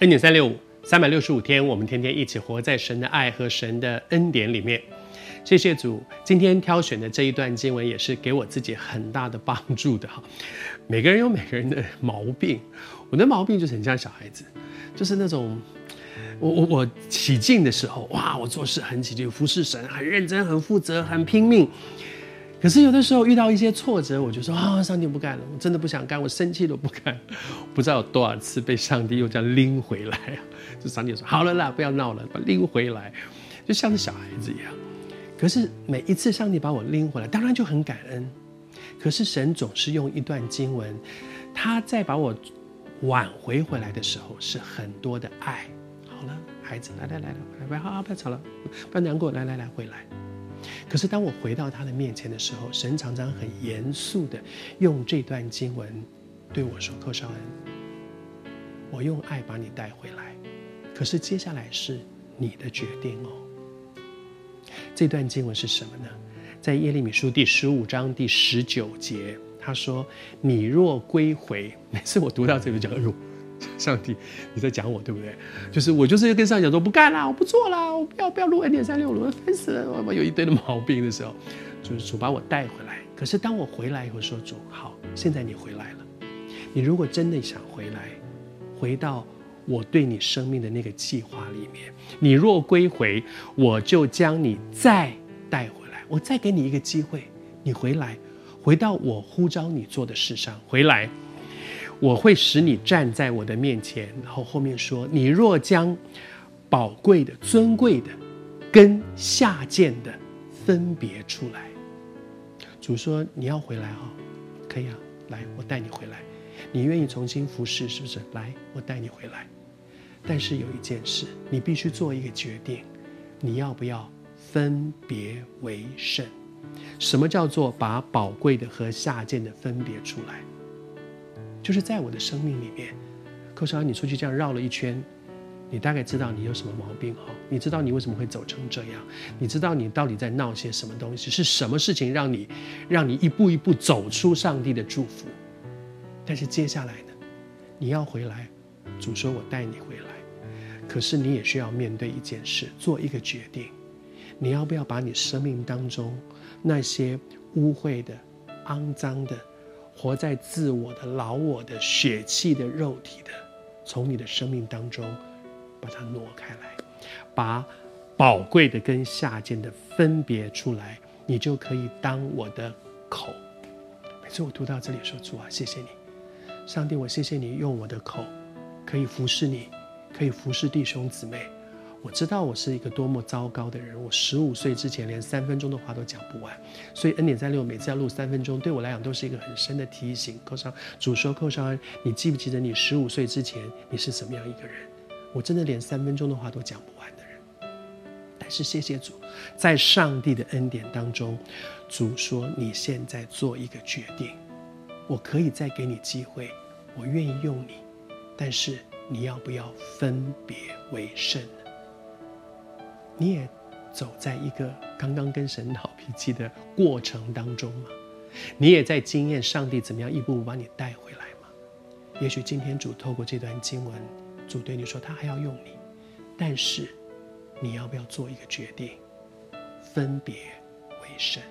恩典三六五，三百六十五天，我们天天一起活在神的爱和神的恩典里面。谢谢主，今天挑选的这一段经文也是给我自己很大的帮助的哈。每个人有每个人的毛病，我的毛病就是很像小孩子，就是那种我我我起劲的时候，哇，我做事很起劲，服侍神很认真、很负责、很拼命。可是有的时候遇到一些挫折，我就说啊，上帝不干了，我真的不想干，我生气都不干。不知道有多少次被上帝又这样拎回来啊！就上帝说好了啦，不要闹了，把拎回来，就像是小孩子一样。可是每一次上帝把我拎回来，当然就很感恩。可是神总是用一段经文，他在把我挽回回来的时候，是很多的爱。好了，孩子，来来来来，来不要吵了，不要难过，来来来，回来。可是当我回到他的面前的时候，神常常很严肃的用这段经文对我说：“寇绍恩，我用爱把你带回来，可是接下来是你的决定哦。”这段经文是什么呢？在耶利米书第十五章第十九节，他说：“你若归回。”每次我读到这个就：“哎呦。” 上帝，你在讲我对不对？就是我就是跟上帝讲说不干了，我不做了，我不要不要录 N 点三六了，我烦死了，我有一堆的毛病的时候，就是主把我带回来。可是当我回来以后说主好，现在你回来了，你如果真的想回来，回到我对你生命的那个计划里面，你若归回，我就将你再带回来，我再给你一个机会，你回来，回到我呼召你做的事上，回来。我会使你站在我的面前，然后后面说：“你若将宝贵的、尊贵的跟下贱的分别出来。”主说：“你要回来哈、哦，可以啊，来，我带你回来。你愿意重新服侍，是不是？来，我带你回来。但是有一件事，你必须做一个决定，你要不要分别为圣？什么叫做把宝贵的和下贱的分别出来？”就是在我的生命里面，寇绍恩，你出去这样绕了一圈，你大概知道你有什么毛病哈？你知道你为什么会走成这样？你知道你到底在闹些什么东西？是什么事情让你，让你一步一步走出上帝的祝福？但是接下来呢，你要回来，主说我带你回来，可是你也需要面对一件事，做一个决定，你要不要把你生命当中那些污秽的、肮脏的？活在自我的、老我的、血气的、肉体的，从你的生命当中把它挪开来，把宝贵的跟下贱的分别出来，你就可以当我的口。每次我读到这里说：“主啊，谢谢你，上帝，我谢谢你用我的口可以服侍你，可以服侍弟兄姊妹。”我知道我是一个多么糟糕的人。我十五岁之前连三分钟的话都讲不完，所以恩典三六每次要录三分钟，对我来讲都是一个很深的提醒。扣上，主说，扣上恩，你记不记得你十五岁之前你是什么样一个人？我真的连三分钟的话都讲不完的人。但是谢谢主，在上帝的恩典当中，主说你现在做一个决定，我可以再给你机会，我愿意用你，但是你要不要分别为圣？你也走在一个刚刚跟神闹脾气的过程当中吗？你也在经验上帝怎么样一步步把你带回来吗？也许今天主透过这段经文，主对你说他还要用你，但是你要不要做一个决定，分别为神？